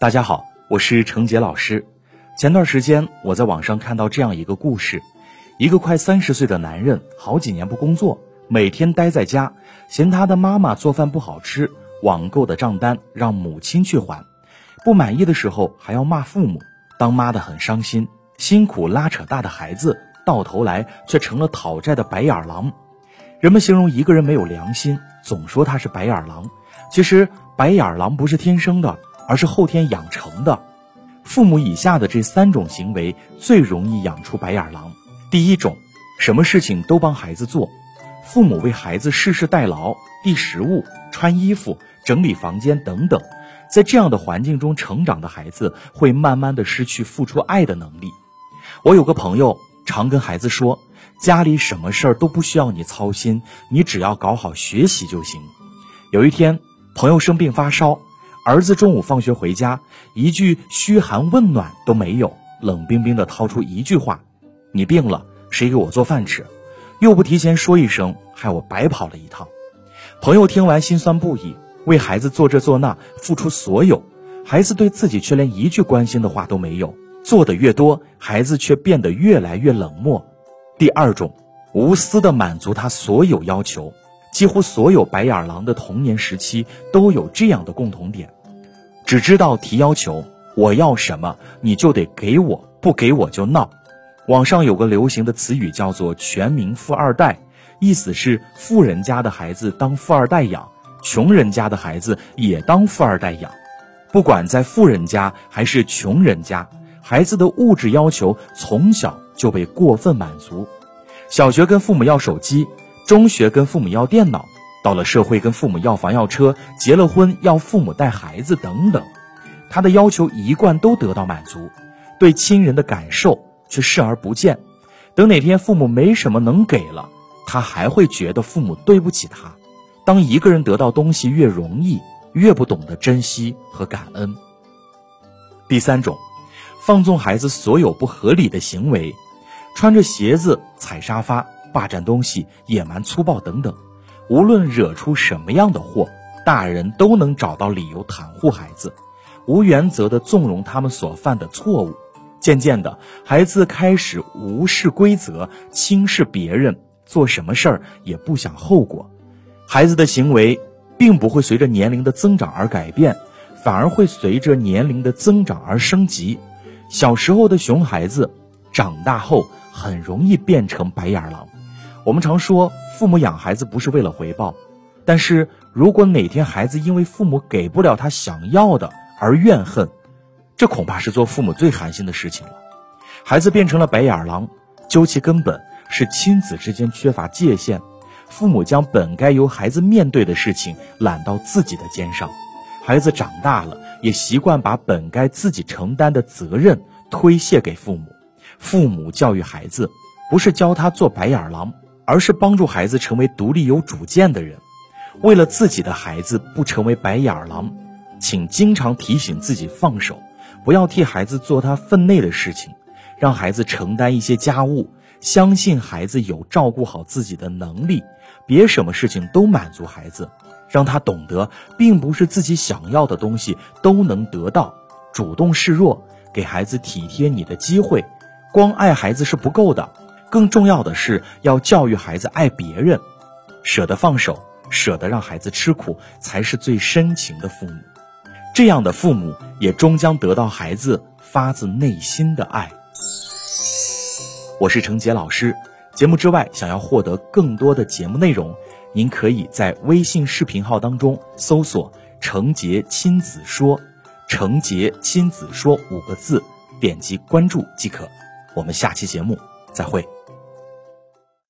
大家好，我是程杰老师。前段时间我在网上看到这样一个故事：一个快三十岁的男人，好几年不工作，每天待在家，嫌他的妈妈做饭不好吃，网购的账单让母亲去还，不满意的时候还要骂父母，当妈的很伤心。辛苦拉扯大的孩子，到头来却成了讨债的白眼狼。人们形容一个人没有良心，总说他是白眼狼。其实白眼狼不是天生的。而是后天养成的，父母以下的这三种行为最容易养出白眼狼。第一种，什么事情都帮孩子做，父母为孩子事事代劳，递食物、穿衣服、整理房间等等，在这样的环境中成长的孩子，会慢慢的失去付出爱的能力。我有个朋友常跟孩子说，家里什么事儿都不需要你操心，你只要搞好学习就行。有一天，朋友生病发烧。儿子中午放学回家，一句嘘寒问暖都没有，冷冰冰的掏出一句话：“你病了，谁给我做饭吃？”又不提前说一声，害我白跑了一趟。朋友听完心酸不已，为孩子做这做那，付出所有，孩子对自己却连一句关心的话都没有。做的越多，孩子却变得越来越冷漠。第二种，无私的满足他所有要求，几乎所有白眼狼的童年时期都有这样的共同点。只知道提要求，我要什么你就得给我，不给我就闹。网上有个流行的词语叫做“全民富二代”，意思是富人家的孩子当富二代养，穷人家的孩子也当富二代养。不管在富人家还是穷人家，孩子的物质要求从小就被过分满足。小学跟父母要手机，中学跟父母要电脑。到了社会，跟父母要房要车，结了婚要父母带孩子等等，他的要求一贯都得到满足，对亲人的感受却视而不见。等哪天父母没什么能给了，他还会觉得父母对不起他。当一个人得到东西越容易，越不懂得珍惜和感恩。第三种，放纵孩子所有不合理的行为，穿着鞋子踩沙发，霸占东西，野蛮粗暴等等。无论惹出什么样的祸，大人都能找到理由袒护孩子，无原则的纵容他们所犯的错误。渐渐的，孩子开始无视规则，轻视别人，做什么事儿也不想后果。孩子的行为并不会随着年龄的增长而改变，反而会随着年龄的增长而升级。小时候的熊孩子，长大后很容易变成白眼狼。我们常说，父母养孩子不是为了回报，但是如果哪天孩子因为父母给不了他想要的而怨恨，这恐怕是做父母最寒心的事情了。孩子变成了白眼狼，究其根本是亲子之间缺乏界限，父母将本该由孩子面对的事情揽到自己的肩上，孩子长大了也习惯把本该自己承担的责任推卸给父母。父母教育孩子，不是教他做白眼狼。而是帮助孩子成为独立有主见的人。为了自己的孩子不成为白眼狼，请经常提醒自己放手，不要替孩子做他分内的事情，让孩子承担一些家务。相信孩子有照顾好自己的能力，别什么事情都满足孩子，让他懂得，并不是自己想要的东西都能得到。主动示弱，给孩子体贴你的机会。光爱孩子是不够的。更重要的是要教育孩子爱别人，舍得放手，舍得让孩子吃苦，才是最深情的父母。这样的父母也终将得到孩子发自内心的爱。我是程杰老师，节目之外想要获得更多的节目内容，您可以在微信视频号当中搜索“程杰亲子说”，“程杰亲子说”五个字，点击关注即可。我们下期节目再会。